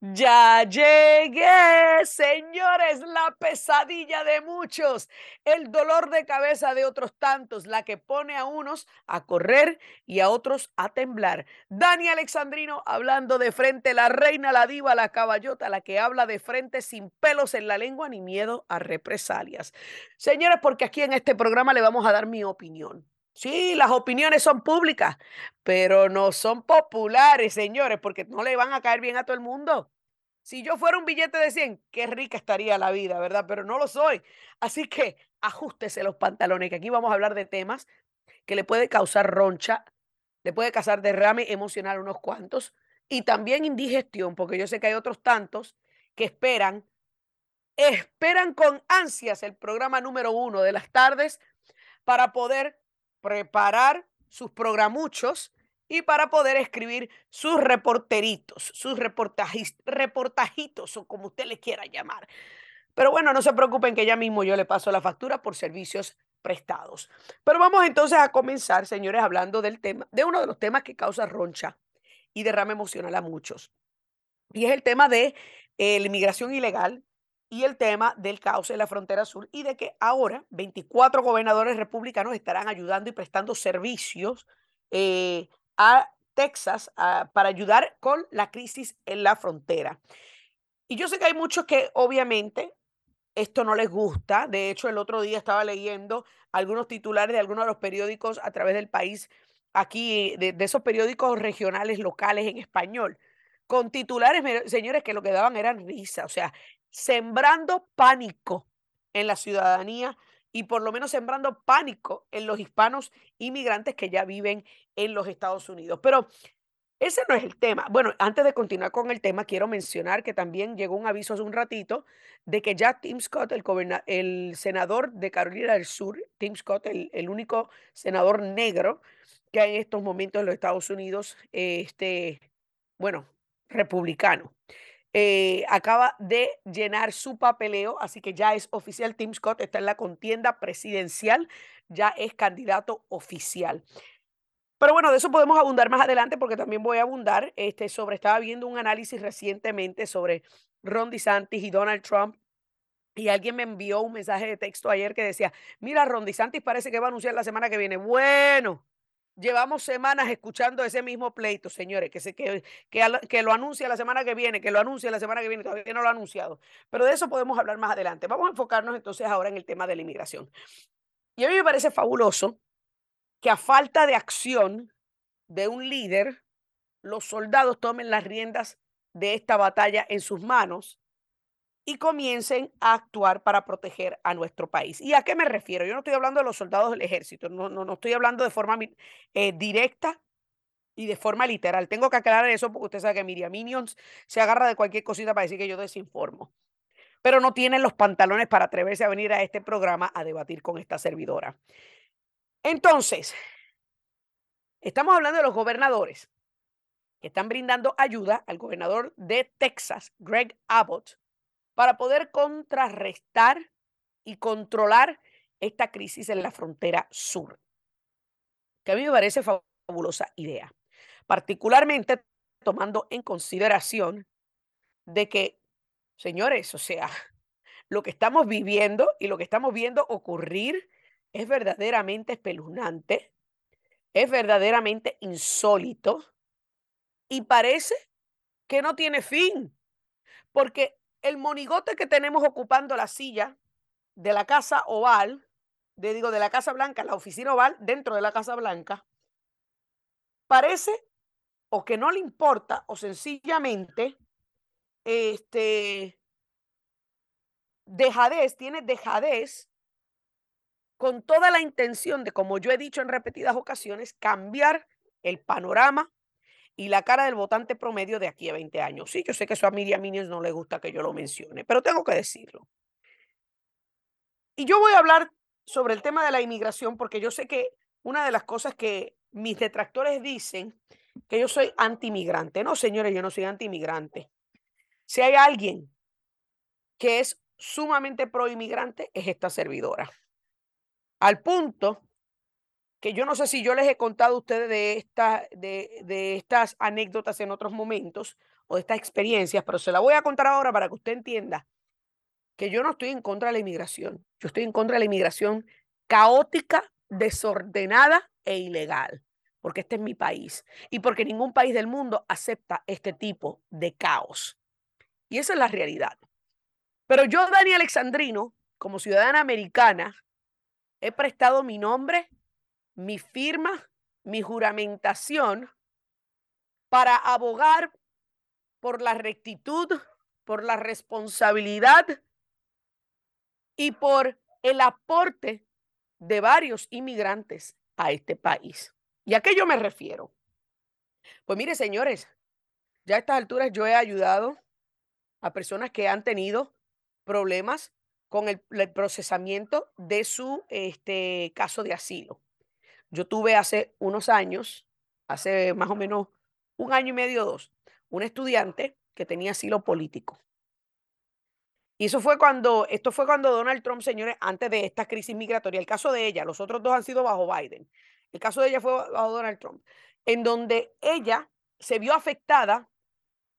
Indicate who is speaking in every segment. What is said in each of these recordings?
Speaker 1: Ya llegué, señores, la pesadilla de muchos, el dolor de cabeza de otros tantos, la que pone a unos a correr y a otros a temblar. Dani Alexandrino hablando de frente, la reina, la diva, la caballota, la que habla de frente sin pelos en la lengua ni miedo a represalias. Señores, porque aquí en este programa le vamos a dar mi opinión. Sí, las opiniones son públicas, pero no son populares, señores, porque no le van a caer bien a todo el mundo. Si yo fuera un billete de 100, qué rica estaría la vida, ¿verdad? Pero no lo soy. Así que ajustese los pantalones, que aquí vamos a hablar de temas que le puede causar roncha, le puede causar derrame emocional a unos cuantos y también indigestión, porque yo sé que hay otros tantos que esperan, esperan con ansias el programa número uno de las tardes para poder preparar sus programuchos y para poder escribir sus reporteritos, sus reportajitos o como usted le quiera llamar. Pero bueno, no se preocupen que ya mismo yo le paso la factura por servicios prestados. Pero vamos entonces a comenzar, señores, hablando del tema, de uno de los temas que causa roncha y derrame emocional a muchos. Y es el tema de eh, la inmigración ilegal y el tema del caos en la frontera sur y de que ahora 24 gobernadores republicanos estarán ayudando y prestando servicios eh, a Texas para ayudar con la crisis en la frontera. Y yo sé que hay muchos que obviamente esto no les gusta. De hecho, el otro día estaba leyendo algunos titulares de algunos de los periódicos a través del país, aquí, de, de esos periódicos regionales, locales en español, con titulares, señores, que lo que daban eran risa. O sea, sembrando pánico en la ciudadanía y por lo menos sembrando pánico en los hispanos inmigrantes que ya viven en los Estados Unidos. Pero ese no es el tema. Bueno, antes de continuar con el tema, quiero mencionar que también llegó un aviso hace un ratito de que ya Tim Scott, el, el senador de Carolina del Sur, Tim Scott, el, único senador negro que hay en estos momentos en los Estados Unidos, este, bueno, republicano. Eh, acaba de llenar su papeleo, así que ya es oficial. Tim Scott está en la contienda presidencial, ya es candidato oficial. Pero bueno, de eso podemos abundar más adelante porque también voy a abundar este, sobre, estaba viendo un análisis recientemente sobre Ron DeSantis y Donald Trump y alguien me envió un mensaje de texto ayer que decía, mira, Ron DeSantis parece que va a anunciar la semana que viene. Bueno, Llevamos semanas escuchando ese mismo pleito, señores, que, se, que, que, lo anuncia la semana que viene, que lo anuncia la semana que viene, todavía no lo ha anunciado. Pero de eso podemos hablar más adelante. Vamos a enfocarnos entonces ahora en el tema de la inmigración. Y a mí me parece fabuloso que a falta de acción de un líder, los soldados tomen las riendas de esta batalla en sus manos y comiencen a actuar para proteger a nuestro país. ¿Y a qué me refiero? Yo no estoy hablando de los soldados del ejército, no, no, no estoy hablando de forma eh, directa y de forma literal. Tengo que aclarar eso porque usted sabe que Miriam Minions se agarra de cualquier cosita para decir que yo desinformo. Pero no tienen los pantalones para atreverse a venir a este programa a debatir con esta servidora. Entonces, estamos hablando de los gobernadores que están brindando ayuda al gobernador de Texas, Greg Abbott, para poder contrarrestar y controlar esta crisis en la frontera sur, que a mí me parece fabulosa idea, particularmente tomando en consideración de que, señores, o sea, lo que estamos viviendo y lo que estamos viendo ocurrir es verdaderamente espeluznante, es verdaderamente insólito y parece que no tiene fin, porque el monigote que tenemos ocupando la silla de la Casa Oval, de, digo, de la Casa Blanca, la oficina oval dentro de la Casa Blanca, parece o que no le importa o sencillamente este dejadez, tiene dejadez con toda la intención de, como yo he dicho en repetidas ocasiones, cambiar el panorama y la cara del votante promedio de aquí a 20 años. Sí, yo sé que eso a Miriam Minions no le gusta que yo lo mencione, pero tengo que decirlo. Y yo voy a hablar sobre el tema de la inmigración porque yo sé que una de las cosas que mis detractores dicen que yo soy anti-inmigrante. No, señores, yo no soy anti-inmigrante. Si hay alguien que es sumamente pro-inmigrante, es esta servidora. Al punto que yo no sé si yo les he contado a ustedes de, esta, de, de estas anécdotas en otros momentos o de estas experiencias, pero se la voy a contar ahora para que usted entienda que yo no estoy en contra de la inmigración. Yo estoy en contra de la inmigración caótica, desordenada e ilegal, porque este es mi país y porque ningún país del mundo acepta este tipo de caos. Y esa es la realidad. Pero yo, Dani Alexandrino, como ciudadana americana, he prestado mi nombre, mi firma, mi juramentación para abogar por la rectitud, por la responsabilidad y por el aporte de varios inmigrantes a este país. ¿Y a qué yo me refiero? Pues mire, señores, ya a estas alturas yo he ayudado a personas que han tenido problemas con el, procesamiento de su este, caso de asilo. Yo tuve hace unos años, hace más o menos un año y medio dos, un estudiante que tenía asilo político. Y eso fue cuando, esto fue cuando Donald Trump, señores, antes de esta crisis migratoria, el caso de ella, los otros dos han sido bajo Biden. El caso de ella fue bajo Donald Trump, en donde ella se vio afectada.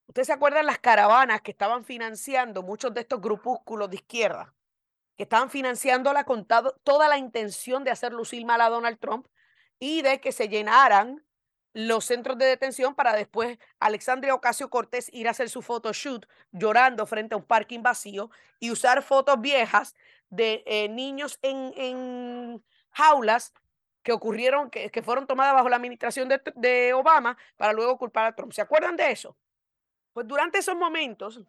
Speaker 1: Ustedes se acuerdan las caravanas que estaban financiando muchos de estos grupúsculos de izquierda, que estaban financiándola con toda la intención de hacer lucir mal a Donald Trump y de que se llenaran los centros de detención para después Alexandria Ocasio Cortés ir a hacer su photoshoot llorando frente a un parking vacío y usar fotos viejas de eh, niños en, jaulas que ocurrieron, que, que, fueron tomadas bajo la administración de, de Obama para luego culpar a Trump. ¿Se acuerdan de eso? Pues durante esos momentos,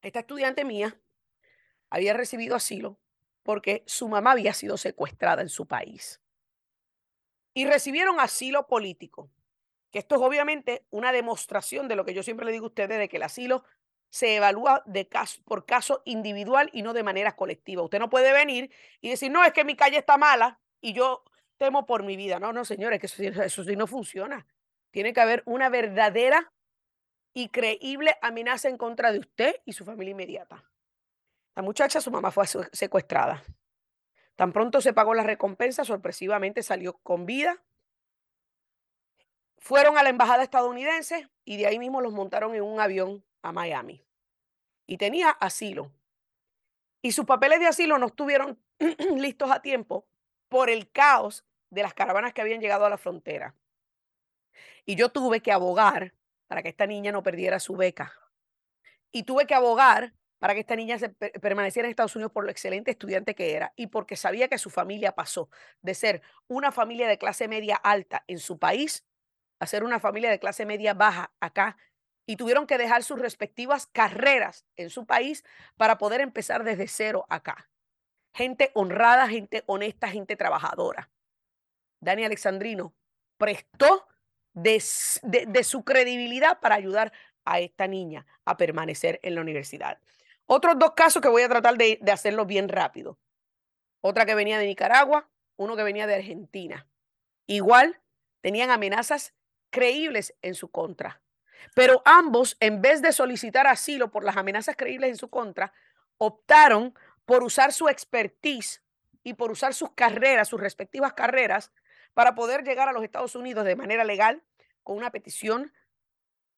Speaker 1: esta estudiante mía había recibido asilo porque su mamá había sido secuestrada en su país y recibieron asilo político. Que esto es obviamente una demostración de lo que yo siempre le digo a ustedes, de que el asilo se evalúa de por caso individual y no de manera colectiva. Usted no puede venir y decir, no, es que mi calle está mala y yo temo por mi vida. No, no, señores, que eso sí no funciona. Tiene que haber una verdadera y creíble amenaza en contra de usted y su familia inmediata. La muchacha, su mamá fue secuestrada. Tan pronto se pagó la recompensa, sorpresivamente salió con vida. Fueron a la embajada estadounidense y de ahí mismo los montaron en un avión a Miami. Y tenía asilo. Y sus papeles de asilo no estuvieron listos a tiempo por el caos de las caravanas que habían llegado a la frontera. Y yo tuve que abogar para que esta niña no perdiera su beca. Y tuve que abogar para que esta niña se permaneciera en Estados Unidos por lo excelente estudiante que era y porque sabía que su familia pasó de ser una familia de clase media alta en su país a ser una familia de clase media baja acá y tuvieron que dejar sus respectivas carreras en su país para poder empezar desde cero acá. Gente honrada, gente honesta, gente trabajadora. Dani Alexandrino prestó de, de su credibilidad para ayudar a esta niña a permanecer en la universidad. Otros dos casos que voy a tratar de, hacerlo bien rápido. Otra que venía de Nicaragua, uno que venía de Argentina. Igual tenían amenazas creíbles en su contra. Pero ambos, en vez de solicitar asilo por las amenazas creíbles en su contra, optaron por usar su expertise y por usar sus carreras, sus respectivas carreras, para poder llegar a los Estados Unidos de manera legal con una petición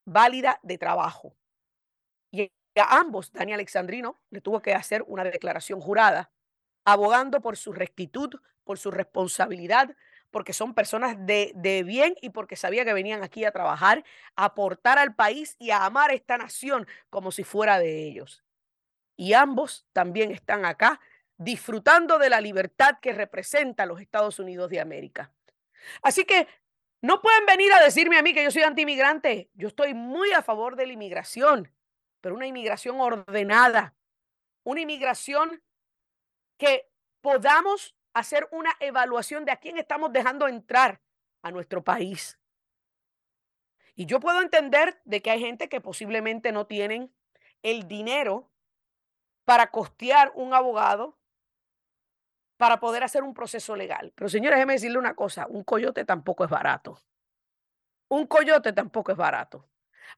Speaker 1: válida de trabajo. A ambos, Dani Alexandrino le tuvo que hacer una declaración jurada, abogando por su rectitud, por su responsabilidad, porque son personas de, de, bien y porque sabía que venían aquí a trabajar, a aportar al país y a amar a esta nación como si fuera de ellos. Y ambos también están acá disfrutando de la libertad que representa los Estados Unidos de América. Así que no pueden venir a decirme a mí que yo soy antimigrante. Yo estoy muy a favor de la inmigración pero una inmigración ordenada, una inmigración que podamos hacer una evaluación de a quién estamos dejando entrar a nuestro país. Y yo puedo entender de que hay gente que posiblemente no tienen el dinero para costear un abogado para poder hacer un proceso legal. Pero señores, déjeme decirle una cosa, un coyote tampoco es barato. Un coyote tampoco es barato.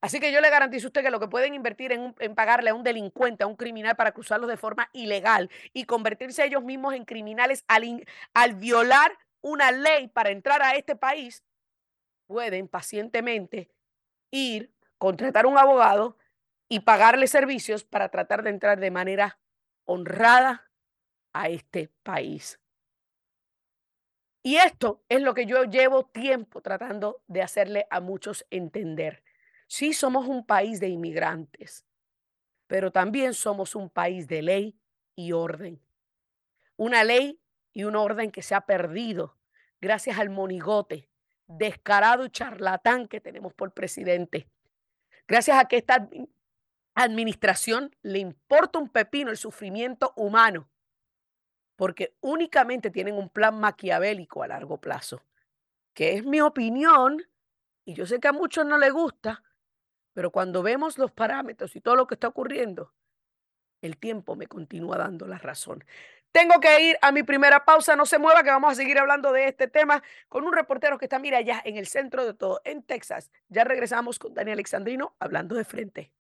Speaker 1: Así que yo le garantizo a usted que lo que pueden invertir en, pagarle a un delincuente, a un criminal para cruzarlos de forma ilegal y convertirse ellos mismos en criminales al, al violar una ley para entrar a este país, pueden pacientemente ir contratar un abogado y pagarle servicios para tratar de entrar de manera honrada a este país. Y esto es lo que yo llevo tiempo tratando de hacerle a muchos entender. Sí somos un país de inmigrantes, pero también somos un país de ley y orden. Una ley y un orden que se ha perdido gracias al monigote descarado y charlatán que tenemos por presidente. Gracias a que esta administración le importa un pepino el sufrimiento humano, porque únicamente tienen un plan maquiavélico a largo plazo, que es mi opinión, y yo sé que a muchos no les gusta, pero cuando vemos los parámetros y todo lo que está ocurriendo, el tiempo me continúa dando la razón. Tengo que ir a mi primera pausa, no se mueva que vamos a seguir hablando de este tema con un reportero que está, mira, allá en el centro de todo, en Texas. Ya regresamos con Dani Alexandrino hablando de frente.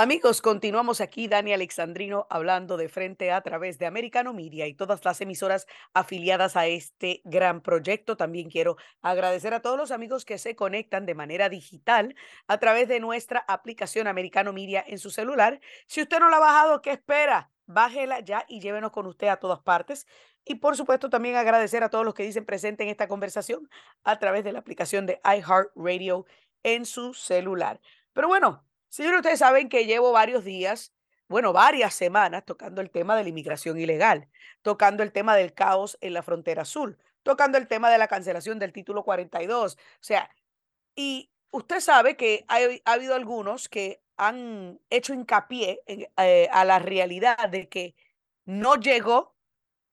Speaker 1: Amigos, continuamos aquí, Dani Alexandrino, hablando de frente a través de Americano Media y todas las emisoras afiliadas a este gran proyecto. También quiero agradecer a todos los amigos que se conectan de manera digital a través de nuestra aplicación Americano Media en su celular. Si usted no la ha bajado, ¿qué espera? Bájela ya y llévenos con usted a todas partes. Y por supuesto, también agradecer a todos los que dicen presente en esta conversación a través de la aplicación de iHeartRadio en su celular. Pero bueno, Señores, ustedes saben que llevo varios días, bueno, varias semanas tocando el tema de la inmigración ilegal, tocando el tema del caos en la frontera sur, tocando el tema de la cancelación del título 42. O sea, y usted sabe que ha, habido algunos que han hecho hincapié eh, a la realidad de que no llegó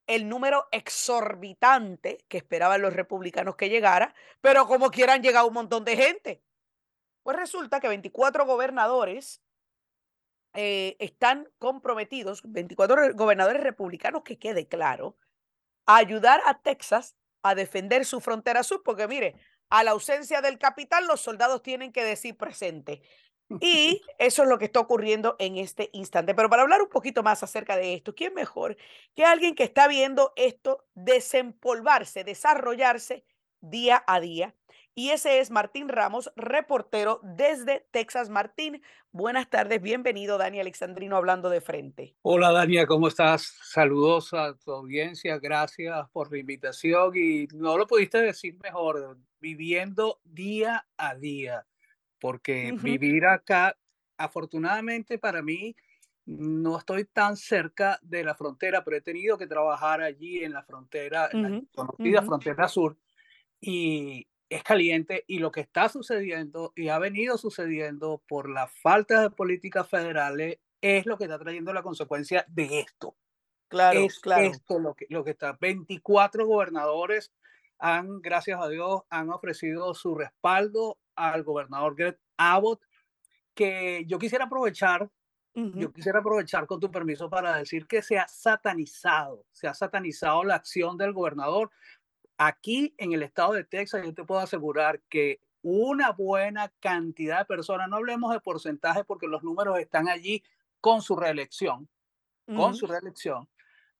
Speaker 1: el número exorbitante que esperaban los republicanos que llegara, pero como quieran llegado un montón de gente. Pues resulta que 24 gobernadores eh, están comprometidos, 24 gobernadores republicanos, que quede claro, a ayudar a Texas a defender su frontera sur, porque mire, a la ausencia del capital, los soldados tienen que decir presente. Y eso es lo que está ocurriendo en este instante. Pero para hablar un poquito más acerca de esto, ¿quién mejor que alguien que está viendo esto desempolvarse, desarrollarse día a día? Y ese es Martín Ramos, reportero desde Texas. Martín, buenas tardes, bienvenido Dani Alexandrino hablando de frente.
Speaker 2: Hola Dania, ¿cómo estás? Saludos a tu audiencia, gracias por la invitación y no lo pudiste decir mejor, viviendo día a día, porque vivir acá, afortunadamente para mí, no estoy tan cerca de la frontera, pero he tenido que trabajar allí en la frontera, en la conocida frontera sur. Y es caliente y lo que está sucediendo y ha venido sucediendo por la falta de políticas federales es lo que está trayendo la consecuencia de esto. Claro, es claro. esto lo que, lo que está. 24 gobernadores han, gracias a Dios, han ofrecido su respaldo al gobernador Greg Abbott, que yo quisiera aprovechar, yo quisiera aprovechar con tu permiso para decir que se ha satanizado, se ha satanizado la acción del gobernador Aquí en el estado de Texas, yo te puedo asegurar que una buena cantidad de personas, no hablemos de porcentaje porque los números están allí con su reelección, con su reelección,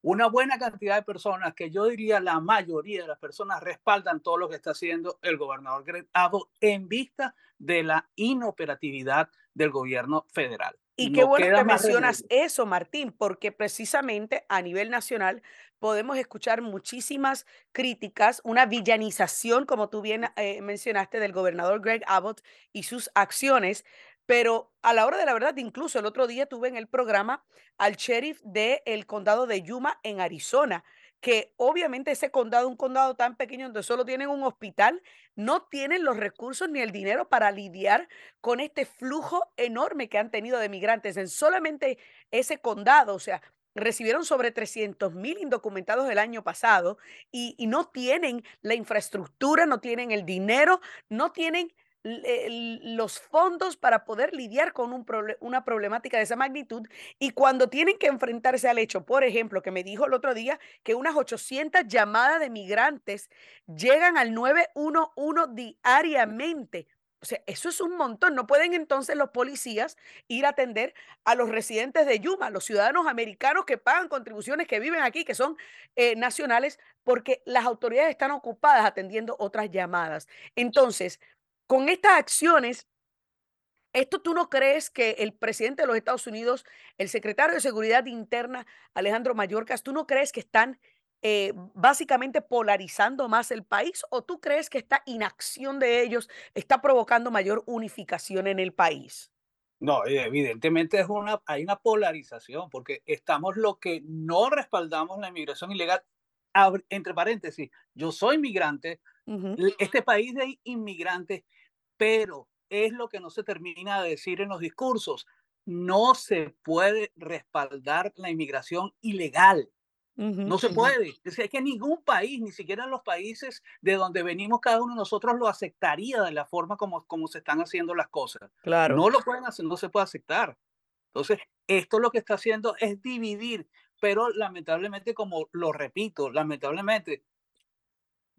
Speaker 2: una buena cantidad de personas, que yo diría la mayoría de las personas respaldan todo lo que está haciendo el gobernador Greg Abbott en vista de la inoperatividad del gobierno federal.
Speaker 1: Y qué bueno que mencionas eso, Martín, porque precisamente a nivel nacional podemos escuchar muchísimas críticas, una villanización, como tú bien eh, mencionaste, del gobernador Greg Abbott y sus acciones. Pero a la hora de la verdad, incluso el otro día tuve en el programa al sheriff del condado de Yuma en Arizona, que obviamente ese condado, un condado tan pequeño donde solo tienen un hospital, no tienen los recursos ni el dinero para lidiar con este flujo enorme que han tenido de migrantes en solamente ese condado. O sea, recibieron sobre 300 mil indocumentados el año pasado y, no tienen la infraestructura, no tienen el dinero, no tienen los fondos para poder lidiar con un una problemática de esa magnitud y cuando tienen que enfrentarse al hecho, por ejemplo, que me dijo el otro día que unas 800 llamadas de migrantes llegan al 911 diariamente o sea, eso es un montón. No pueden entonces los policías ir a atender a los residentes de Yuma, los ciudadanos americanos que pagan contribuciones, que viven aquí, que son eh, nacionales, porque las autoridades están ocupadas atendiendo otras llamadas. Entonces, con estas acciones ¿Esto tú no crees que el presidente de los Estados Unidos, el secretario de Seguridad Interna, Alejandro Mayorkas, tú no crees que están eh, básicamente polarizando más el país o tú crees que esta inacción de ellos está provocando mayor unificación en el país?
Speaker 2: No, eh, evidentemente es una, hay una polarización porque estamos lo que no respaldamos la inmigración ilegal. Entre paréntesis, yo soy migrante, este país de inmigrantes, pero es lo que no se termina de decir en los discursos. No se puede respaldar la inmigración ilegal. No se puede. Es que ningún país, ni siquiera los países de donde venimos cada uno de nosotros lo aceptaría de la forma como, como se están haciendo las cosas.
Speaker 1: Claro.
Speaker 2: No lo pueden hacer, no se puede aceptar. Entonces, esto lo que está haciendo es dividir, pero lamentablemente, como lo repito, lamentablemente,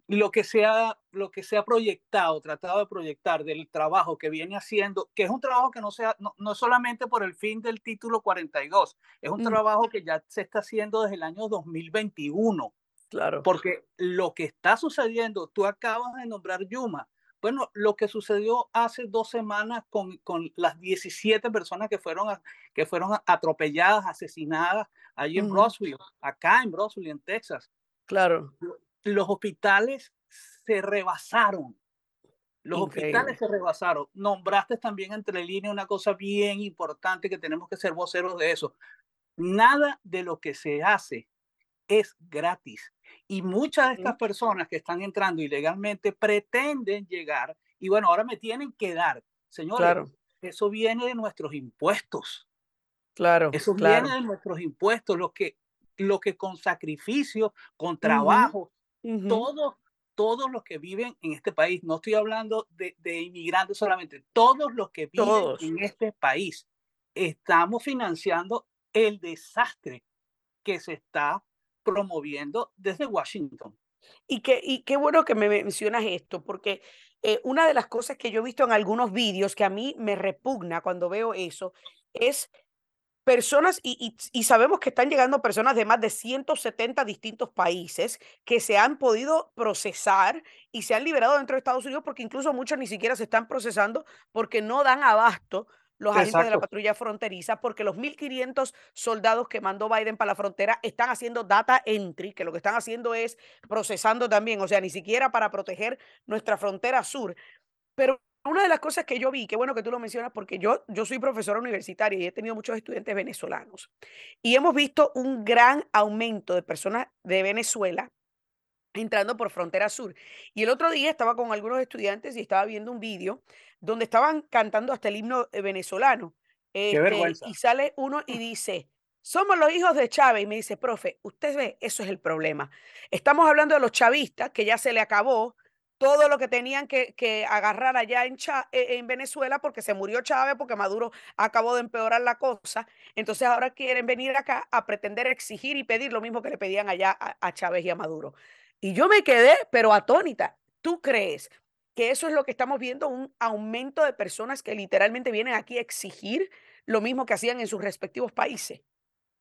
Speaker 2: lo que se ha, lo que se ha proyectado, tratado de proyectar del trabajo que viene haciendo, que es un trabajo que no, sea, no, no solamente por el fin del título 42, es un
Speaker 1: Mm,
Speaker 2: trabajo que ya se está haciendo desde el año 2021,
Speaker 1: claro.
Speaker 2: porque lo que está sucediendo, tú acabas de nombrar Yuma, bueno, lo que sucedió hace dos semanas con, con las 17 personas que fueron, a- que fueron atropelladas, asesinadas allí en Roswell, acá en Roswell, en Texas.
Speaker 1: Claro.
Speaker 2: Los hospitales se rebasaron. Los hospitales se rebasaron. Nombraste también entre líneas una cosa bien importante que tenemos que ser voceros de eso. Nada de lo que se hace es gratis. Y muchas de estas personas que están entrando ilegalmente pretenden llegar y bueno, ahora me tienen que dar. Señores,
Speaker 1: claro,
Speaker 2: eso viene de nuestros impuestos.
Speaker 1: claro,
Speaker 2: Eso viene de nuestros impuestos, lo que, lo que con sacrificio, con
Speaker 1: Ujú, ujú,
Speaker 2: todos, todos los que viven en este país, no estoy hablando de, de inmigrantes solamente, todos los que viven
Speaker 1: todos.
Speaker 2: en este país, estamos financiando el desastre que se está promoviendo desde Washington.
Speaker 1: Y qué, y qué bueno que me mencionas esto, porque eh, una de las cosas que yo he visto en algunos vídeos que a mí me repugna cuando veo eso es personas, y, y- y sabemos que están llegando personas de más de 170 distintos países que se han podido procesar y se han liberado dentro de Estados Unidos porque incluso muchos ni siquiera se están procesando porque no dan abasto los agentes de la patrulla fronteriza, porque los 1.500 soldados que mandó Biden para la frontera están haciendo data entry, que lo que están haciendo es procesando también, o sea, ni siquiera para proteger nuestra frontera sur. Pero una de las cosas que yo vi, qué bueno que tú lo mencionas, porque yo, yo soy profesora universitaria y he tenido muchos estudiantes venezolanos. Y hemos visto un gran aumento de personas de Venezuela entrando por frontera sur. Y el otro día estaba con algunos estudiantes y estaba viendo un vídeo donde estaban cantando hasta el himno eh, venezolano.
Speaker 2: qué
Speaker 1: Este, y
Speaker 2: vergüenza.
Speaker 1: sale uno y dice, somos los hijos de Chávez. Y me dice, profe, usted ve, eso es el problema. Estamos hablando de los chavistas, que ya se le acabó todo lo que tenían que, que agarrar allá en, eh, en Venezuela porque se murió Chávez, porque Maduro acabó de empeorar la cosa. Entonces ahora quieren venir acá a pretender exigir y pedir lo mismo que le pedían allá a Chávez y a Maduro. Y yo me quedé, pero atónita. ¿Tú crees que eso es lo que estamos viendo, un aumento de personas que literalmente vienen aquí a exigir lo mismo que hacían en sus respectivos países?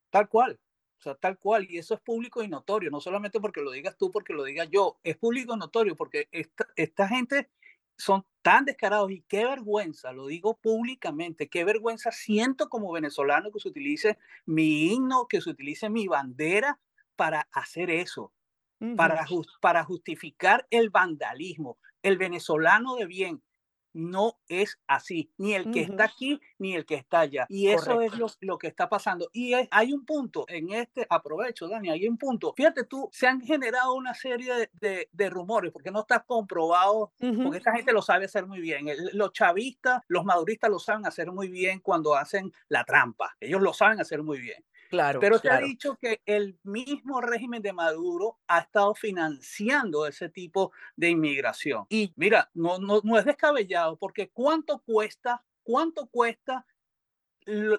Speaker 2: Tal cual, sea, tal cual, y eso es público y notorio, no solamente porque lo digas tú, porque lo diga yo, es público y notorio porque esta, esta gente son tan descarados y qué vergüenza, lo digo públicamente, qué vergüenza siento como venezolano que se utilice mi himno, que se utilice mi bandera para hacer eso
Speaker 1: Ujú,
Speaker 2: para, jus- para justificar el vandalismo. El venezolano de bien no es así, ni el que está aquí ni el que está allá. Y eso es lo, lo que está pasando. Y es- hay un punto en este, aprovecho, Dani, hay un punto. Fíjate tú, se han generado una serie de, de- de rumores, porque no está comprobado, porque esta gente lo sabe hacer muy bien. El- los chavistas, los maduristas lo saben hacer muy bien cuando hacen la trampa. Ellos lo saben hacer muy bien.
Speaker 1: Claro,
Speaker 2: Pero se ha
Speaker 1: claro.
Speaker 2: dicho que el mismo régimen de Maduro ha estado financiando ese tipo de inmigración. Y mira, no, no, no es descabellado porque ¿cuánto cuesta? ¿Cuánto cuesta,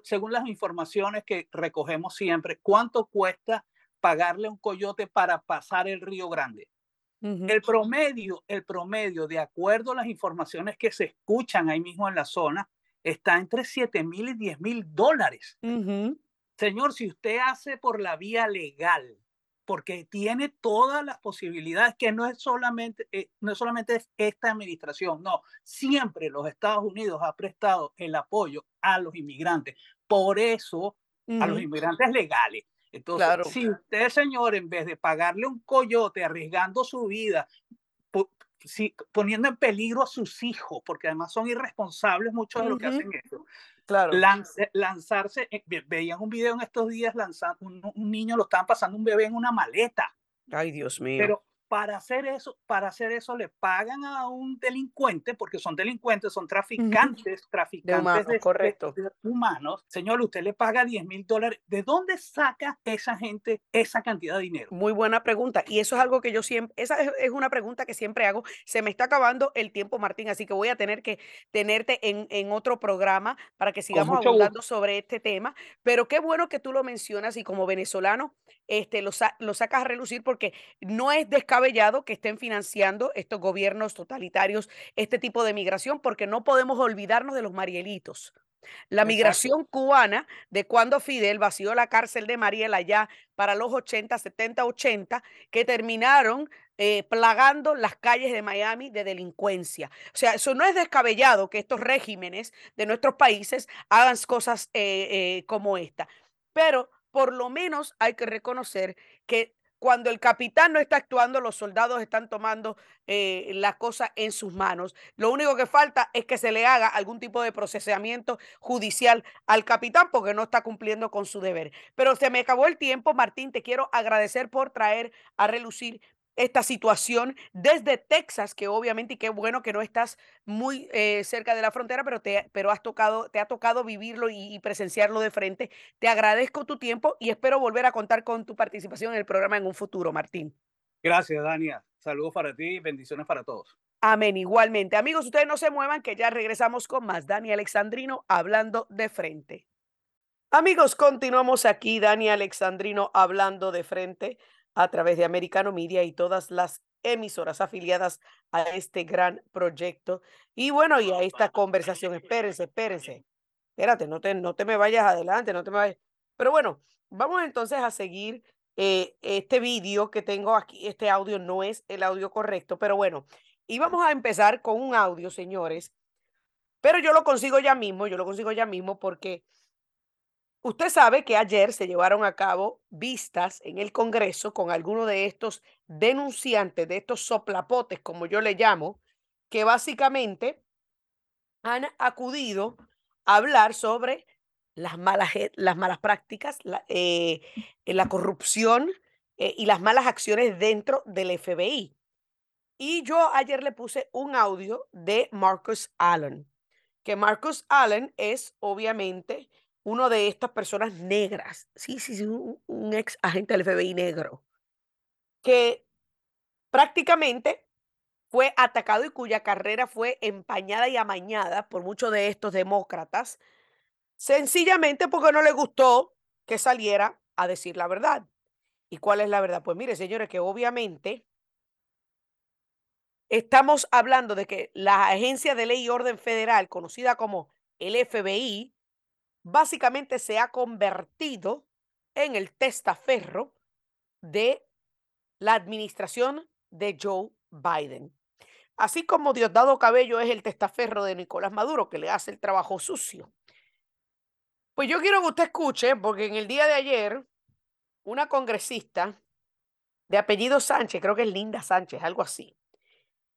Speaker 2: según las informaciones que recogemos siempre, cuánto cuesta pagarle a un coyote para pasar el Río Grande? El promedio, el promedio, de acuerdo a las informaciones que se escuchan ahí mismo en la zona, está entre 7 mil y 10 mil dólares.
Speaker 1: ujú,
Speaker 2: Señor, si usted hace por la vía legal, porque tiene todas las posibilidades que no es solamente, eh, no es solamente esta administración, no, siempre los Estados Unidos ha prestado el apoyo a los inmigrantes, por eso a los inmigrantes legales. Entonces, si usted, señor, en vez de pagarle un coyote arriesgando su vida, poniendo en peligro a sus hijos, porque además son irresponsables muchos de los que hacen eso, Claro. lanzarse, eh, veían un video en estos días, lanzando, un, un, niño lo estaban pasando un bebé en una maleta.
Speaker 1: Ay, Dios mío.
Speaker 2: Pero para hacer eso, para hacer eso le pagan a un delincuente, porque son delincuentes, son traficantes, traficantes de humanos, de, humanos. Señor, usted le paga 10 mil dólares. ¿De dónde saca esa gente esa cantidad de dinero?
Speaker 1: Muy buena pregunta. Y eso es algo que yo siempre, esa es, una pregunta que siempre hago. Se me está acabando el tiempo, Martín, así que voy a tener que tenerte en, en otro programa para que sigamos hablando sobre este tema. Pero qué bueno que tú lo mencionas y como venezolano este, lo, lo sacas a relucir porque no es descabellado que estén financiando estos gobiernos totalitarios este tipo de migración, porque no podemos olvidarnos de los marielitos. La migración cubana, de cuando Fidel vació la cárcel de Mariel allá para los 80, 70, 80, que terminaron eh, plagando las calles de Miami de delincuencia. O sea, eso no es descabellado que estos regímenes de nuestros países hagan cosas eh, eh, como esta. Pero por lo menos hay que reconocer que cuando el capitán no está actuando, los soldados están tomando eh, la cosa en sus manos. Lo único que falta es que se le haga algún tipo de procesamiento judicial al capitán porque no está cumpliendo con su deber. Pero se me acabó el tiempo, Martín. Te quiero agradecer por traer a relucir esta situación desde Texas, que obviamente, y qué bueno que no estás muy eh, cerca de la frontera, pero, te, pero has tocado, te ha tocado vivirlo y, presenciarlo de frente. Te agradezco tu tiempo y espero volver a contar con tu participación en el programa en un futuro, Martín.
Speaker 2: Gracias, Dania. Saludos para ti y bendiciones para todos.
Speaker 1: Amén, igualmente. Amigos, ustedes no se muevan, que ya regresamos con más. Dani Alexandrino hablando de frente. Amigos, continuamos aquí, Dani Alexandrino hablando de frente a través de Americano Media y todas las emisoras afiliadas a este gran proyecto. Y bueno, y a esta conversación, espérense, espérense. Espérate, no te, no te me vayas adelante, no te me vayas. Pero bueno, vamos entonces a seguir eh, este vídeo que tengo aquí. Este audio no es el audio correcto, pero bueno, y vamos a empezar con un audio, señores. Pero yo lo consigo ya mismo, yo lo consigo ya mismo porque Usted sabe que ayer se llevaron a cabo vistas en el Congreso con algunos de estos denunciantes, de estos soplapotes, como yo le llamo, que básicamente han acudido a hablar sobre las malas, las malas prácticas, la, eh, la corrupción eh, y las malas acciones dentro del FBI. Y yo ayer le puse un audio de Marcus Allen, que Marcus Allen es obviamente uno de estas personas negras, sí, sí, sí, un, ex agente del FBI negro, que prácticamente fue atacado y cuya carrera fue empañada y amañada por muchos de estos demócratas, sencillamente porque no le gustó que saliera a decir la verdad. ¿Y cuál es la verdad? Pues mire, señores, que obviamente estamos hablando de que la Agencia de Ley y Orden Federal, conocida como el FBI, básicamente se ha convertido en el testaferro de la administración de Joe Biden. Así como Diosdado Cabello es el testaferro de Nicolás Maduro, que le hace el trabajo sucio. Pues yo quiero que usted escuche, porque en el día de ayer, una congresista de apellido Sánchez, creo que es Linda Sánchez, algo así.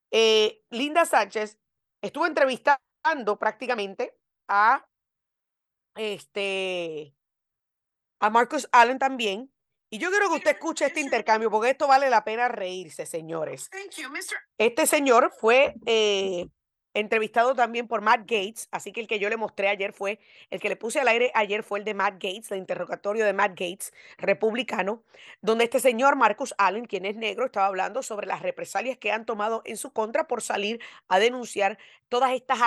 Speaker 1: Eh, Linda Sánchez estuvo entrevistando prácticamente a este, a Marcus Allen también. Y yo quiero que usted escuche este intercambio porque esto vale la pena reírse, señores. Este señor fue eh, entrevistado también por Matt Gates, así que el que yo le mostré ayer fue, el que le puse al aire ayer fue el de Matt Gates, el interrogatorio de Matt Gates, republicano, donde este señor Marcus Allen, quien es negro, estaba hablando sobre las represalias que han tomado en su contra por salir a denunciar todas estas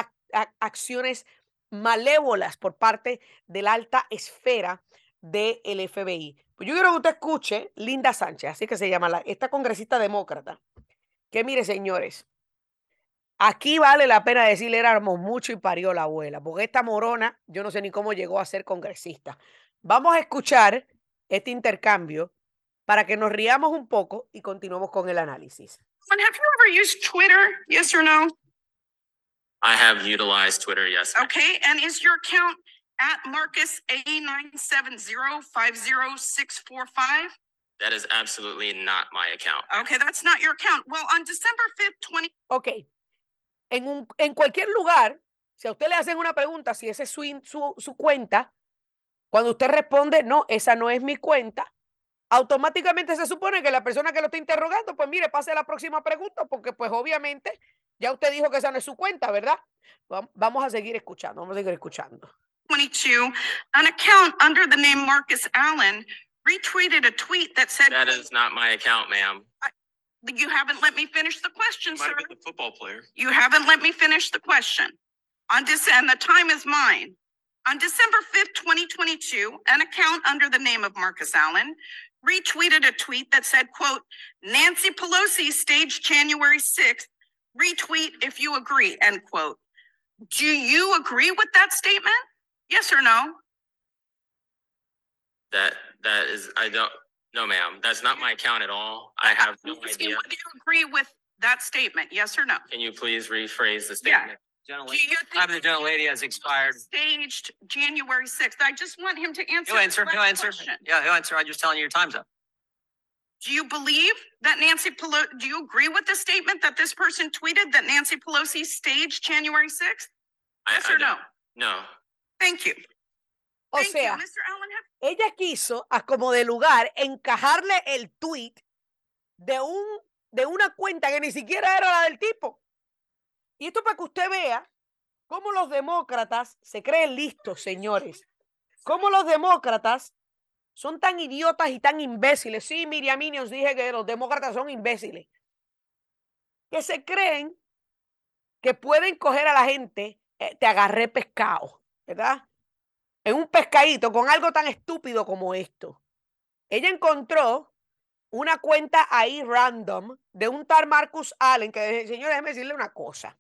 Speaker 1: acciones malévolas por parte de la alta esfera del FBI. Pues yo quiero que usted escuche Linda Sánchez, así que se llama la, esta congresista demócrata, que mire, señores, aquí vale la pena decirle éramos mucho y parió la abuela, porque esta morona, yo no sé ni cómo llegó a ser congresista. Vamos a escuchar este intercambio para que nos riamos un poco y continuemos con el análisis.
Speaker 3: Have Twitter? Yes or no?
Speaker 4: I have utilized Twitter, yes. ma'am.
Speaker 3: Okay, and is your account at Marcus A nine seven zero five zero six four five?
Speaker 4: That is absolutely not my account.
Speaker 3: Okay, that's not your account. Well, on December fifth, twenty
Speaker 1: Ok, en, un, en cualquier lugar, si a usted le hacen una pregunta, si esa es su, in- su, su cuenta, cuando usted responde, no, esa no es mi cuenta, automáticamente se supone que la persona que lo está interrogando, pues mire, pase a la próxima pregunta, porque pues obviamente ya usted dijo que esa no es su cuenta, ¿verdad? Vamos a seguir escuchando, vamos a seguir escuchando.
Speaker 3: 22, an account under the name Marcus Allen retweeted a tweet that said,
Speaker 4: That is not my account, ma'am.
Speaker 3: you haven't let me finish the question, sir.
Speaker 4: been the football player.
Speaker 3: You haven't let me finish the question. On Dec- and the time is mine. On December fifth, twenty twenty-two, an account under the name of Marcus Allen retweeted a tweet that said, quote, Nancy Pelosi staged January sixth, retweet if you agree, end quote. Do you agree with that statement? Yes or no?
Speaker 4: That that is I don't no ma'am. That's not my account at all. I have no
Speaker 3: I'm
Speaker 4: idea.
Speaker 3: whether you agree with that statement, yes or no?
Speaker 4: Can you please rephrase the
Speaker 3: Yeah.
Speaker 4: statement?
Speaker 3: Do
Speaker 4: Gentlelady,
Speaker 3: you
Speaker 4: time of
Speaker 3: think
Speaker 4: the gentlelady has expired.
Speaker 3: Staged January sixth. I just want him to answer.
Speaker 4: He'll answer, he'll answer.
Speaker 3: question.
Speaker 4: Yeah, he'll answer. I'm just telling you your time's up.
Speaker 3: Do you believe that Nancy Pelosi, do you agree with the statement that this person tweeted that Nancy Pelosi staged January sixth?
Speaker 4: I-
Speaker 3: Yes
Speaker 4: I
Speaker 3: or no?
Speaker 4: don't- No.
Speaker 3: Thank you.
Speaker 1: O
Speaker 3: Thank you.
Speaker 1: sea,
Speaker 3: Mr. Allen, have-
Speaker 1: ella quiso, a como de lugar, encajarle el tweet de, un, de una cuenta que ni siquiera era la del tipo. Y esto para que usted vea cómo los demócratas se creen listos, señores. Cómo los demócratas son tan idiotas y tan imbéciles. Sí, Miriam os dije que los demócratas son imbéciles. Que se creen que pueden coger a la gente, eh, te agarré pescado, ¿verdad? en un pescadito con algo tan estúpido como esto. Ella encontró una cuenta ahí random de un tal Marcus Allen, que señor, déjeme decirle una cosa.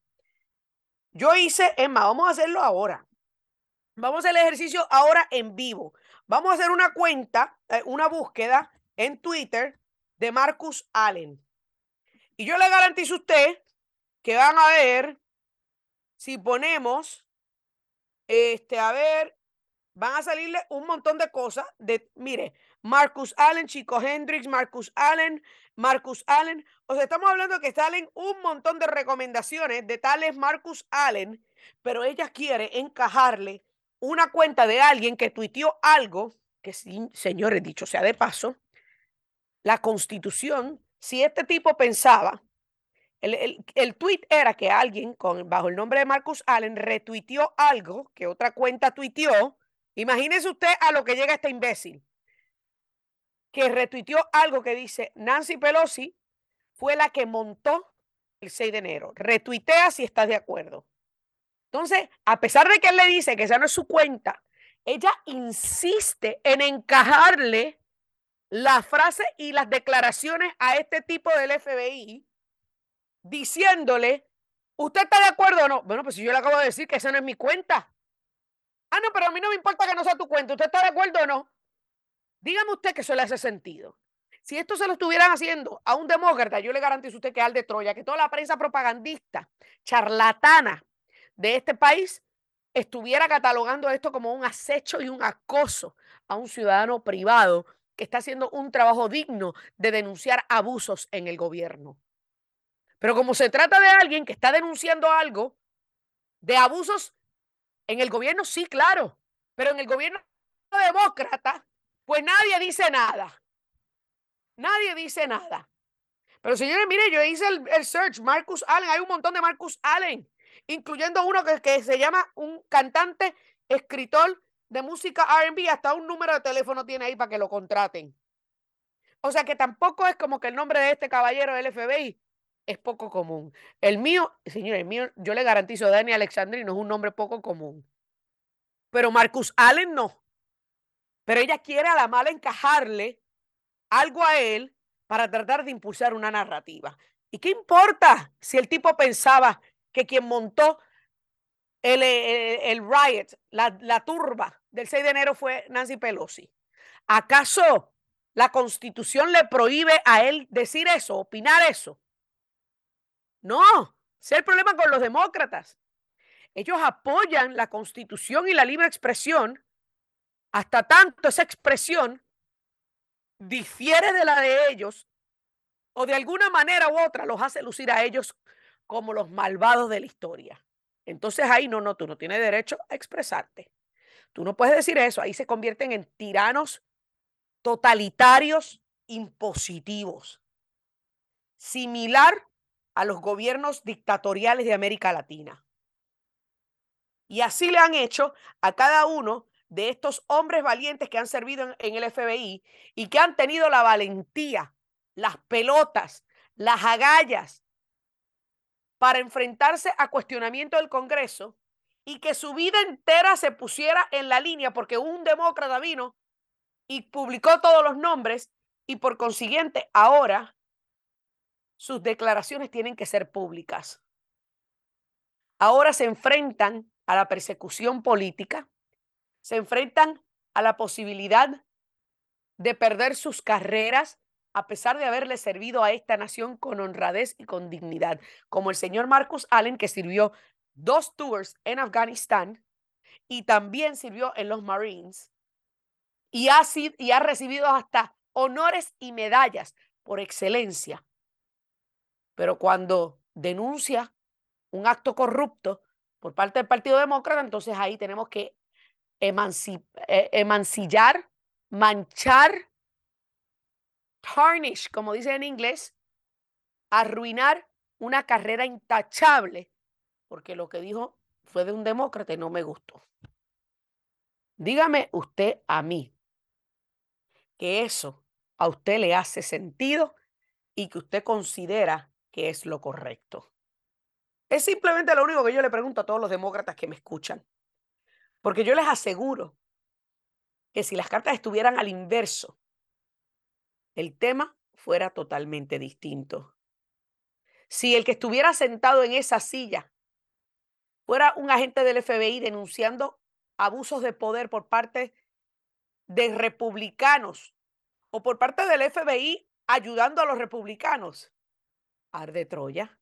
Speaker 1: Yo hice, más, vamos a hacerlo ahora. Vamos a hacer el ejercicio ahora en vivo. Vamos a hacer una cuenta, eh, una búsqueda en Twitter de Marcus Allen. Y yo le garantizo a usted que van a ver si ponemos, este, a ver, van a salirle un montón de cosas de, mire, Marcus Allen, Chico Hendrix, Marcus Allen, Marcus Allen. O sea, estamos hablando que salen un montón de recomendaciones de tales Marcus Allen, pero ella quiere encajarle una cuenta de alguien que tuiteó algo que, señores, dicho sea de paso, la constitución, si este tipo pensaba, el, el, el tweet era que alguien con, bajo el nombre de Marcus Allen retuiteó algo que otra cuenta tuiteó. Imagínese usted a lo que llega este imbécil, que retuiteó algo que dice Nancy Pelosi fue la que montó el 6 de enero. Retuitea si estás de acuerdo. Entonces, a pesar de que él le dice que esa no es su cuenta, ella insiste en encajarle la frase y las declaraciones a este tipo del FBI diciéndole, ¿usted está de acuerdo o no? Bueno, pues si yo le acabo de decir que esa no es mi cuenta. Ah, no, pero a mí no me importa que no sea tu cuenta. ¿Usted está de acuerdo o no? Dígame usted que eso le hace sentido. Si esto se lo estuvieran haciendo a un demócrata, yo le garantizo a usted que al de Troya, que toda la prensa propagandista, charlatana de este país, estuviera catalogando esto como un acecho y un acoso a un ciudadano privado que está haciendo un trabajo digno de denunciar abusos en el gobierno. Pero como se trata de alguien que está denunciando algo de abusos en el gobierno, sí, claro, pero en el gobierno demócrata, pues nadie dice nada. Nadie dice nada. Pero señores, mire, yo hice el, el, search, Marcus Allen, hay un montón de Marcus Allen, incluyendo uno que, que se llama un cantante, escritor de música RB, hasta un número de teléfono tiene ahí para que lo contraten. O sea que tampoco es como que el nombre de este caballero del FBI es poco común. El mío, señor, el mío, yo le garantizo, Dani Alexandri no es un nombre poco común. Pero Marcus Allen no. Pero ella quiere a la mala encajarle algo a él para tratar de impulsar una narrativa. ¿Y qué importa si el tipo pensaba que quien montó el, el, el riot, la, la turba del 6 de enero fue Nancy Pelosi? ¿Acaso la constitución le prohíbe a él decir eso, opinar eso. No, ese es el problema con los demócratas. Ellos apoyan la constitución y la libre expresión hasta tanto esa expresión difiere de la de ellos o de alguna manera u otra los hace lucir a ellos como los malvados de la historia. Entonces ahí no, no, tú no tienes derecho a expresarte. Tú no puedes decir eso. Ahí se convierten en tiranos totalitarios impositivos. Similar a los gobiernos dictatoriales de América Latina. Y así le han hecho a cada uno de estos hombres valientes que han servido en, el FBI y que han tenido la valentía, las pelotas, las agallas para enfrentarse a cuestionamiento del Congreso y que su vida entera se pusiera en la línea porque un demócrata vino y publicó todos los nombres y por consiguiente ahora sus declaraciones tienen que ser públicas. Ahora se enfrentan a la persecución política, se enfrentan a la posibilidad de perder sus carreras a pesar de haberle servido a esta nación con honradez y con dignidad, como el señor Marcus Allen, que sirvió dos tours en Afganistán y también sirvió en los Marines y ha, sido, y ha recibido hasta honores y medallas por excelencia. Pero cuando denuncia un acto corrupto por parte del Partido Demócrata, entonces ahí tenemos que eh, emancillar, manchar, tarnish, como dice en inglés, arruinar una carrera intachable porque lo que dijo fue de un demócrata y no me gustó. Dígame usted a mí que eso a usted le hace sentido y que usted considera que es lo correcto. Es simplemente lo único que yo le pregunto a todos los demócratas que me escuchan. Porque yo les aseguro que si las cartas estuvieran al inverso, el tema fuera totalmente distinto. Si el que estuviera sentado en esa silla fuera un agente del FBI denunciando abusos de poder por parte de republicanos o por parte del FBI ayudando a los republicanos. Arde Troya.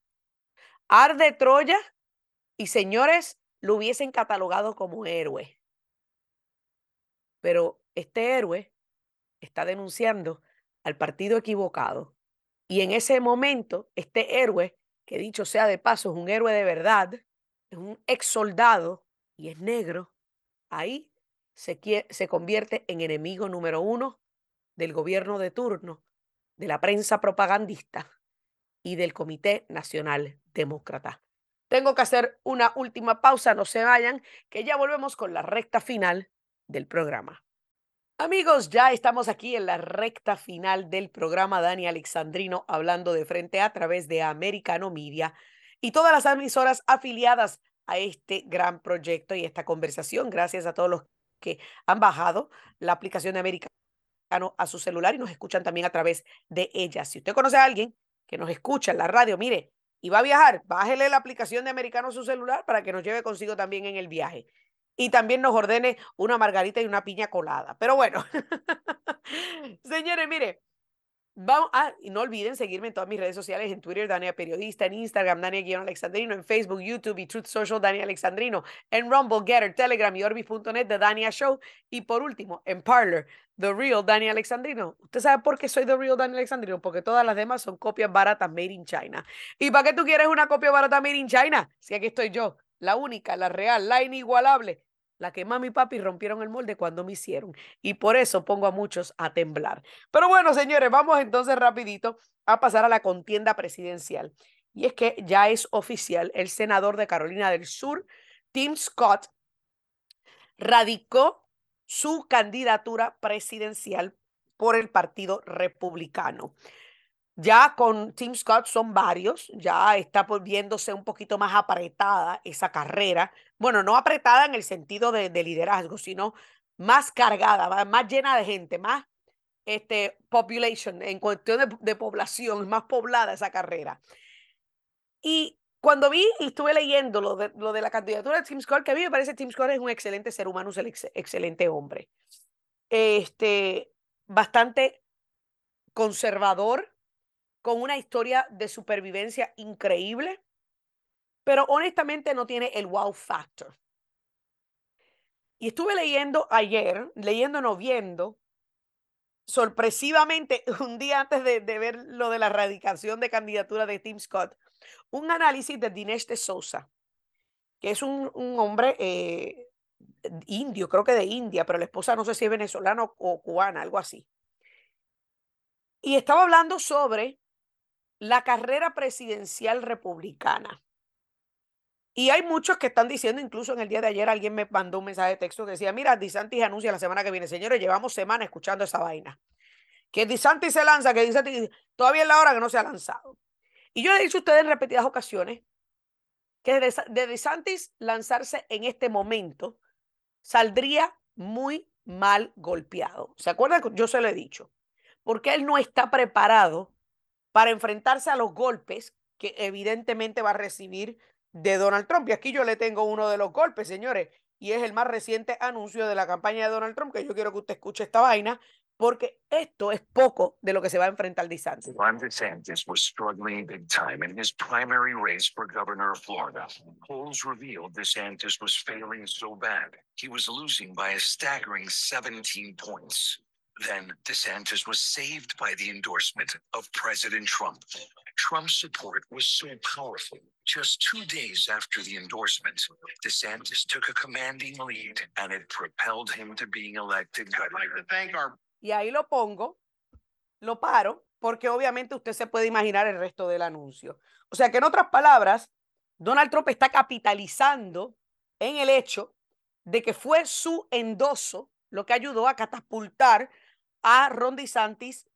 Speaker 1: Arde Troya y señores lo hubiesen catalogado como héroe. Pero este héroe está denunciando al partido equivocado. Y en ese momento, este héroe, que dicho sea de paso, es un héroe de verdad, es un ex soldado y es negro, ahí se, se convierte en enemigo número uno del gobierno de turno, de la prensa propagandista y del Comité Nacional Demócrata. Tengo que hacer una última pausa, no se vayan, que ya volvemos con la recta final del programa. Amigos, ya estamos aquí en la recta final del programa Dani Alexandrino hablando de frente a través de Americano Media y todas las emisoras afiliadas a este gran proyecto y esta conversación. Gracias a todos los que han bajado la aplicación de Americano a su celular y nos escuchan también a través de ella. Si usted conoce a alguien que nos escucha en la radio, mire, y va a viajar, bájele la aplicación de Americano a su celular para que nos lleve consigo también en el viaje. Y también nos ordene una margarita y una piña colada. Pero bueno, señores, mire, Vamos, ah, y no olviden seguirme en todas mis redes sociales, en Twitter, Dania Periodista, en Instagram, Dania-Alexandrino, en Facebook, YouTube y Truth Social, Dania Alexandrino, en Rumble, Getter, Telegram y Orbis.net, The Dania Show, y por último, en Parler, The Real Dania Alexandrino. ¿Usted sabe por qué soy The Real Dania Alexandrino? Porque todas las demás son copias baratas made in China. ¿Y para qué tú quieres una copia barata made in China? Si aquí estoy yo, la única, la real, la inigualable, la que mami y papi rompieron el molde cuando me hicieron. Y por eso pongo a muchos a temblar. Pero bueno, señores, vamos entonces rapidito a pasar a la contienda presidencial. Y es que ya es oficial, el senador de Carolina del Sur, Tim Scott, radicó su candidatura presidencial por el Partido Republicano. Ya con Tim Scott son varios, ya está volviéndose un poquito más apretada esa carrera. Bueno, no apretada en el sentido de, liderazgo, sino más cargada, más llena de gente, más este, population, en cuestión de, población, más poblada esa carrera. Y cuando vi y estuve leyendo lo de, lo de la candidatura de Tim Scott, que a mí me parece que Tim Scott es un excelente ser humano, un excelente hombre. Este, bastante conservador, con una historia de supervivencia increíble, pero honestamente no tiene el wow factor. Y estuve leyendo ayer, leyendo no viendo, sorpresivamente, un día antes de, ver lo de la erradicación de candidatura de Tim Scott, un análisis de Dinesh de Sousa, que es un, hombre eh, indio, creo que de India, pero la esposa no sé si es venezolana o cubana, algo así. Y estaba hablando sobre la carrera presidencial republicana. Y hay muchos que están diciendo, incluso en el día de ayer alguien me mandó un mensaje de texto que decía, mira, DeSantis anuncia la semana que viene. Señores, llevamos semanas escuchando esa vaina. Que DeSantis se lanza, que DeSantis, todavía es la hora que no se ha lanzado. Y yo he dicho a ustedes en repetidas ocasiones que de DeSantis lanzarse en este momento saldría muy mal golpeado. ¿Se acuerdan? Yo se lo he dicho. Porque él no está preparado para enfrentarse a los golpes que evidentemente va a recibir de Donald Trump. Y aquí yo le tengo uno de los golpes, señores, y es el más reciente anuncio de la campaña de Donald Trump, que yo quiero que usted escuche esta vaina, porque esto es poco de lo que se va a enfrentar DeSantis.
Speaker 5: Ron DeSantis was struggling big time in his primary race for governor of Florida. Polls revealed DeSantis was failing so bad, he was losing by a staggering 17 points. Then DeSantis was saved by the endorsement of President Trump. Trump's support was so powerful. Just two days after the endorsement, DeSantis took a commanding lead and it propelled him to being elected
Speaker 3: I'd like to thank our
Speaker 1: Y ahí lo pongo, lo paro, porque obviamente usted se puede imaginar el resto del anuncio. O sea que en otras palabras, Donald Trump está capitalizando en el hecho de que fue su endoso lo que ayudó a catapultar a Ron DeSantis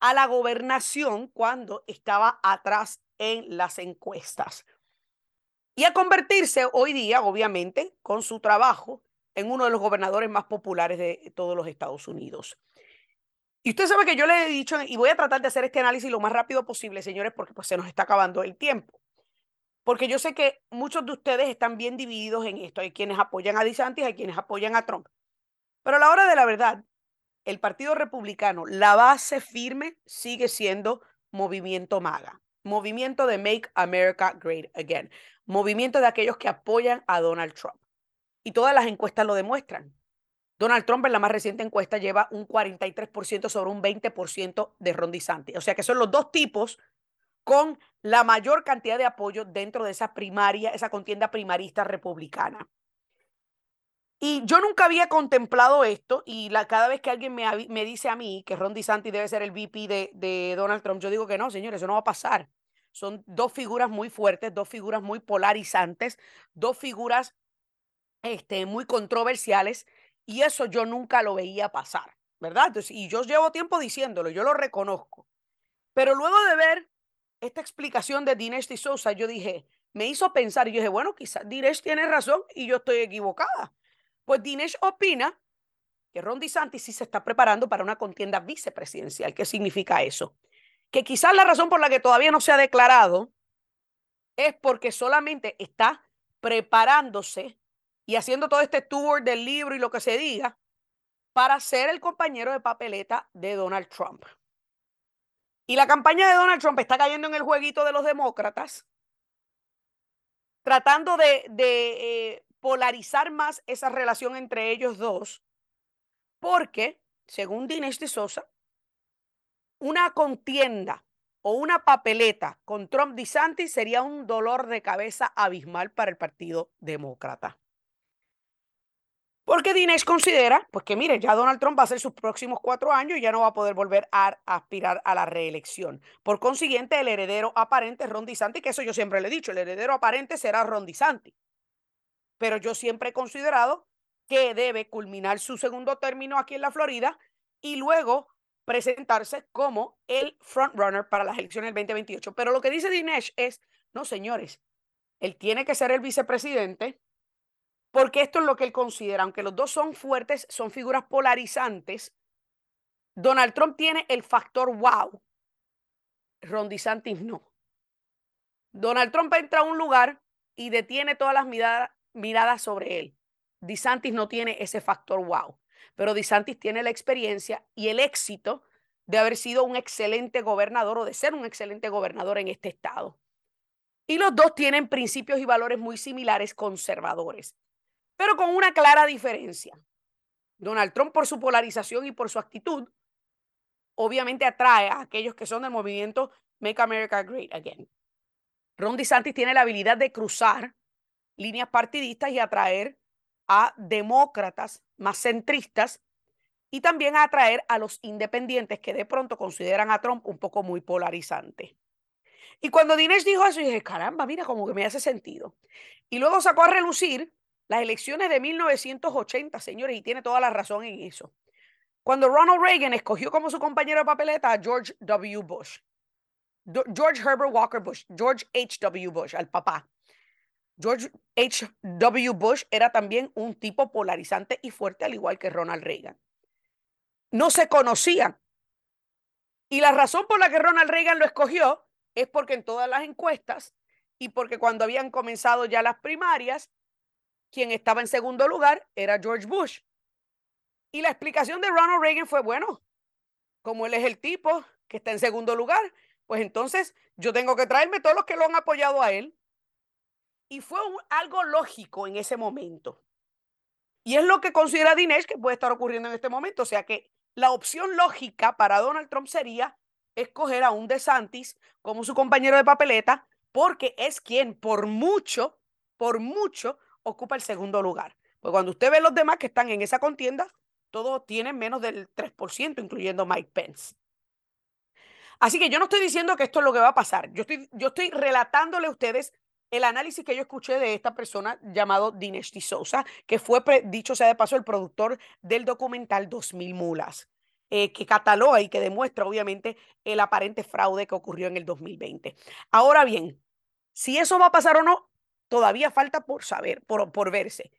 Speaker 1: a la gobernación cuando estaba atrás en las encuestas. Y a convertirse hoy día, obviamente, con su trabajo, en uno de los gobernadores más populares de todos los Estados Unidos. Y usted sabe que yo le he dicho, y voy a tratar de hacer este análisis lo más rápido posible, señores, porque pues se nos está acabando el tiempo. Porque yo sé que muchos de ustedes están bien divididos en esto. Hay quienes apoyan a DeSantis, hay quienes apoyan a Trump. Pero a la hora de la verdad, el Partido Republicano, la base firme sigue siendo Movimiento MAGA, Movimiento de Make America Great Again, movimiento de aquellos que apoyan a Donald Trump. Y todas las encuestas lo demuestran. Donald Trump en la más reciente encuesta lleva un 43% sobre un 20% de Ron DeSantis. O sea que son los dos tipos con la mayor cantidad de apoyo dentro de esa primaria, esa contienda primarista republicana. Y yo nunca había contemplado esto y la, cada vez que alguien me, me dice a mí que Ron DeSantis debe ser el VP de, de Donald Trump, yo digo que no, señores, eso no va a pasar. Son dos figuras muy fuertes, dos figuras muy polarizantes, dos figuras este, muy controversiales y eso yo nunca lo veía pasar, ¿verdad? Entonces, y yo llevo tiempo diciéndolo, yo lo reconozco. Pero luego de ver esta explicación de Dinesh Sousa, yo dije, me hizo pensar y yo dije, bueno, quizás Dinesh tiene razón y yo estoy equivocada. Pues Dinesh opina que Ron DeSantis sí se está preparando para una contienda vicepresidencial. ¿Qué significa eso? Que quizás la razón por la que todavía no se ha declarado es porque solamente está preparándose y haciendo todo este tour del libro y lo que se diga para ser el compañero de papeleta de Donald Trump. Y la campaña de Donald Trump está cayendo en el jueguito de los demócratas, tratando de, eh, polarizar más esa relación entre ellos dos, porque, según Dinesh de Sosa, una contienda o una papeleta con Trump DeSantis sería un dolor de cabeza abismal para el Partido Demócrata. Porque Dinesh considera, pues que mire, ya Donald Trump va a ser sus próximos cuatro años y ya no va a poder volver a aspirar a la reelección. Por consiguiente, el heredero aparente es Ron DeSantis, que eso yo siempre le he dicho, el heredero aparente será Ron DeSantis pero yo siempre he considerado que debe culminar su segundo término aquí en la Florida y luego presentarse como el frontrunner para las elecciones del 2028. Pero lo que dice Dinesh es, no señores, él tiene que ser el vicepresidente porque esto es lo que él considera, aunque los dos son fuertes, son figuras polarizantes, Donald Trump tiene el factor wow, Ron DeSantis no. Donald Trump entra a un lugar y detiene todas las miradas, mirada sobre él. DeSantis no tiene ese factor wow, pero DeSantis tiene la experiencia y el éxito de haber sido un excelente gobernador o de ser un excelente gobernador en este estado. Y los dos tienen principios y valores muy similares conservadores, pero con una clara diferencia. Donald Trump por su polarización y por su actitud, obviamente atrae a aquellos que son del movimiento Make America Great Again. Ron DeSantis tiene la habilidad de cruzar líneas partidistas y atraer a demócratas más centristas y también a atraer a los independientes que de pronto consideran a Trump un poco muy polarizante. Y cuando Dinesh dijo eso, dije, caramba, mira, como que me hace sentido. Y luego sacó a relucir las elecciones de 1980, señores, y tiene toda la razón en eso. Cuando Ronald Reagan escogió como su compañero de papeleta a George W. Bush, George Herbert Walker Bush, George H.W. Bush, al papá. George H.W. Bush era también un tipo polarizante y fuerte, al igual que Ronald Reagan. No se conocían. Y la razón por la que Ronald Reagan lo escogió es porque en todas las encuestas y porque cuando habían comenzado ya las primarias, quien estaba en segundo lugar era George Bush. Y la explicación de Ronald Reagan fue, bueno, como él es el tipo que está en segundo lugar, pues entonces yo tengo que traerme todos los que lo han apoyado a él. Y fue algo lógico en ese momento. Y es lo que considera Dinesh que puede estar ocurriendo en este momento. O sea que la opción lógica para Donald Trump sería escoger a un DeSantis como su compañero de papeleta, porque es quien por mucho, por mucho, ocupa el segundo lugar. Pues cuando usted ve los demás que están en esa contienda, todos tienen menos del 3%, incluyendo Mike Pence. Así que yo no estoy diciendo que esto es lo que va a pasar. Yo estoy, yo estoy relatándole a ustedes el análisis que yo escuché de esta persona llamado Dinesh Sousa, que fue, dicho sea de paso, el productor del documental 2000 Mulas, eh, que cataloga y que demuestra, obviamente, el aparente fraude que ocurrió en el 2020. Ahora bien, si eso va a pasar o no, todavía falta por saber, por, por verse.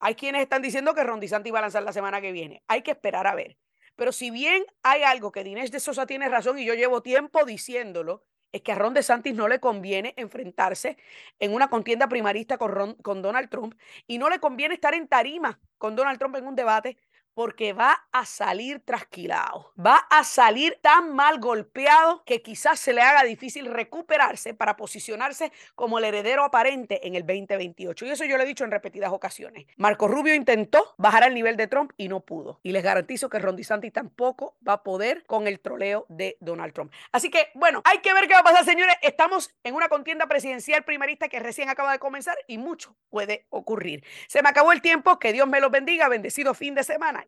Speaker 1: Hay quienes están diciendo que Ron DeSantis va a lanzar la semana que viene. Hay que esperar a ver. Pero si bien hay algo que Dinesh de Sosa tiene razón y yo llevo tiempo diciéndolo, es que a Ron DeSantis no le conviene enfrentarse en una contienda primarista con, con Donald Trump y no le conviene estar en tarima con Donald Trump en un debate porque va a salir trasquilado, va a salir tan mal golpeado que quizás se le haga difícil recuperarse para posicionarse como el heredero aparente en el 2028. Y eso yo lo he dicho en repetidas ocasiones. Marco Rubio intentó bajar al nivel de Trump y no pudo. Y les garantizo que Ron DeSantis tampoco va a poder con el troleo de Donald Trump. Así que, bueno, hay que ver qué va a pasar, señores. Estamos en una contienda presidencial primarista que recién acaba de comenzar y mucho puede ocurrir. Se me acabó el tiempo. Que Dios me los bendiga. Bendecido fin de semana